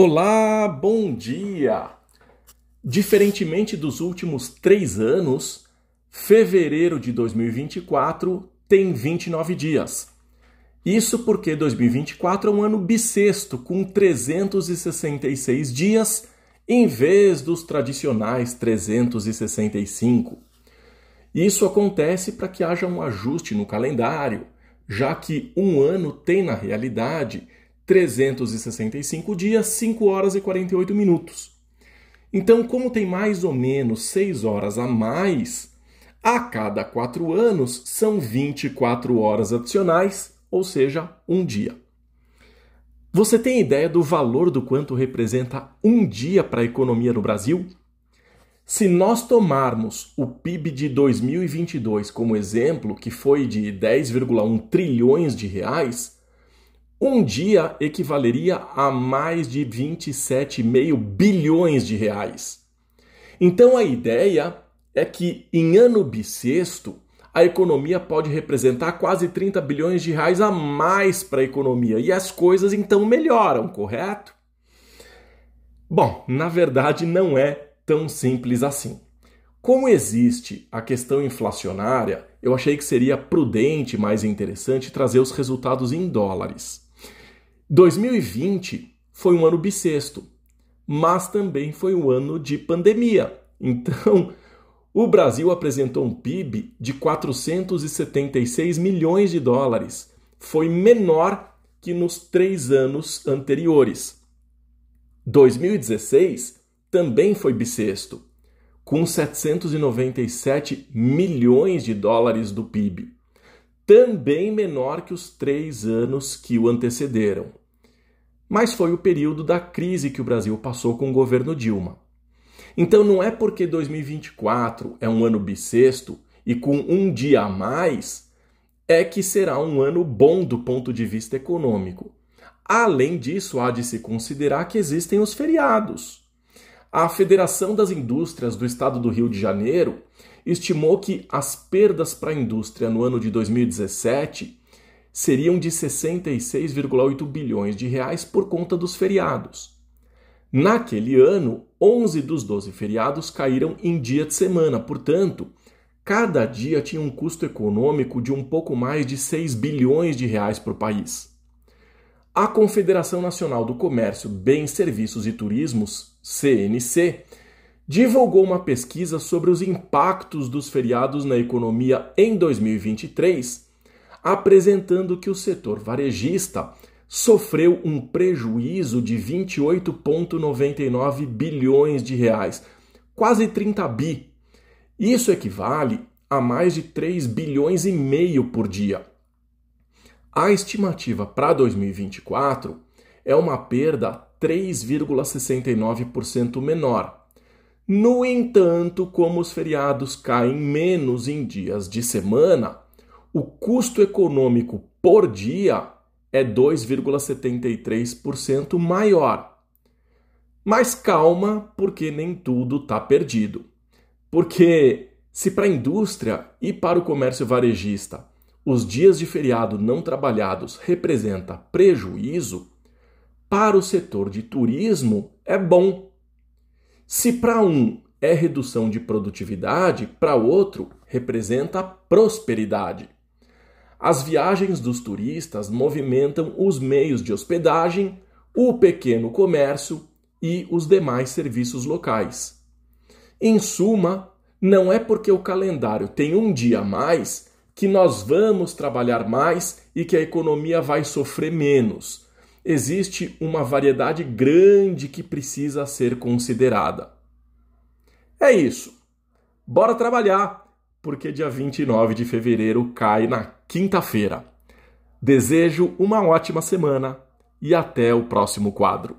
Olá, bom dia! Diferentemente dos últimos três anos, fevereiro de 2024 tem 29 dias. Isso porque 2024 é um ano bissexto, com 366 dias, em vez dos tradicionais 365. Isso acontece para que haja um ajuste no calendário, já que um ano tem, na realidade, 365 dias, 5 horas e 48 minutos. Então, como tem mais ou menos 6 horas a mais, a cada 4 anos são 24 horas adicionais, ou seja, um dia. Você tem ideia do valor do quanto representa um dia para a economia no Brasil? Se nós tomarmos o PIB de 2022 como exemplo, que foi de 10,1 trilhões de reais, um dia equivaleria a mais de 27,5 bilhões de reais. Então a ideia é que em ano bissexto a economia pode representar quase 30 bilhões de reais a mais para a economia e as coisas então melhoram, correto? Bom, na verdade não é tão simples assim. Como existe a questão inflacionária, eu achei que seria prudente mais interessante trazer os resultados em dólares. 2020 foi um ano bissexto, mas também foi um ano de pandemia. Então, o Brasil apresentou um PIB de 476 milhões de dólares. Foi menor que nos três anos anteriores. 2016 também foi bissexto, com 797 milhões de dólares do PIB também menor que os três anos que o antecederam. Mas foi o período da crise que o Brasil passou com o governo Dilma. Então não é porque 2024 é um ano bissexto e com um dia a mais é que será um ano bom do ponto de vista econômico. Além disso, há de se considerar que existem os feriados. A Federação das Indústrias do Estado do Rio de Janeiro estimou que as perdas para a indústria no ano de 2017 seriam de 66,8 bilhões de reais por conta dos feriados. Naquele ano, 11 dos 12 feriados caíram em dia de semana, portanto, cada dia tinha um custo econômico de um pouco mais de 6 bilhões de reais para o país. A Confederação Nacional do Comércio, Bens, Serviços e Turismos, CNC, divulgou uma pesquisa sobre os impactos dos feriados na economia em 2023, apresentando que o setor varejista sofreu um prejuízo de 28,99 bilhões de reais, quase 30 bi. Isso equivale a mais de 3 bilhões e meio por dia. A estimativa para 2024 é uma perda 3,69% menor no entanto, como os feriados caem menos em dias de semana, o custo econômico por dia é 2,73% maior. Mas calma, porque nem tudo está perdido. Porque se para a indústria e para o comércio varejista os dias de feriado não trabalhados representa prejuízo, para o setor de turismo é bom se para um é redução de produtividade, para outro representa prosperidade. As viagens dos turistas movimentam os meios de hospedagem, o pequeno comércio e os demais serviços locais. Em suma, não é porque o calendário tem um dia a mais que nós vamos trabalhar mais e que a economia vai sofrer menos existe uma variedade grande que precisa ser considerada. É isso. Bora trabalhar, porque dia 29 de fevereiro cai na quinta-feira. Desejo uma ótima semana e até o próximo quadro.